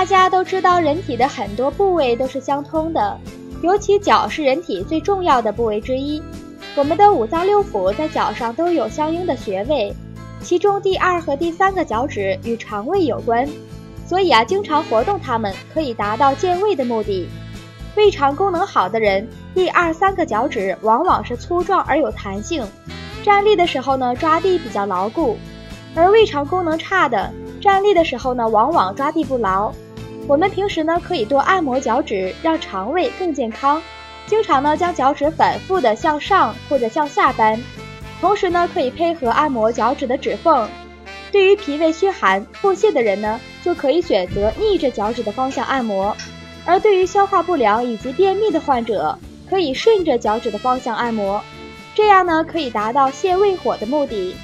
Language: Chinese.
大家都知道，人体的很多部位都是相通的，尤其脚是人体最重要的部位之一。我们的五脏六腑在脚上都有相应的穴位，其中第二和第三个脚趾与肠胃有关，所以啊，经常活动它们可以达到健胃的目的。胃肠功能好的人，第二三个脚趾往往是粗壮而有弹性，站立的时候呢，抓地比较牢固；而胃肠功能差的，站立的时候呢，往往抓地不牢。我们平时呢，可以多按摩脚趾，让肠胃更健康。经常呢，将脚趾反复的向上或者向下扳，同时呢，可以配合按摩脚趾的指缝。对于脾胃虚寒、腹泻的人呢，就可以选择逆着脚趾的方向按摩；而对于消化不良以及便秘的患者，可以顺着脚趾的方向按摩，这样呢，可以达到泻胃火的目的。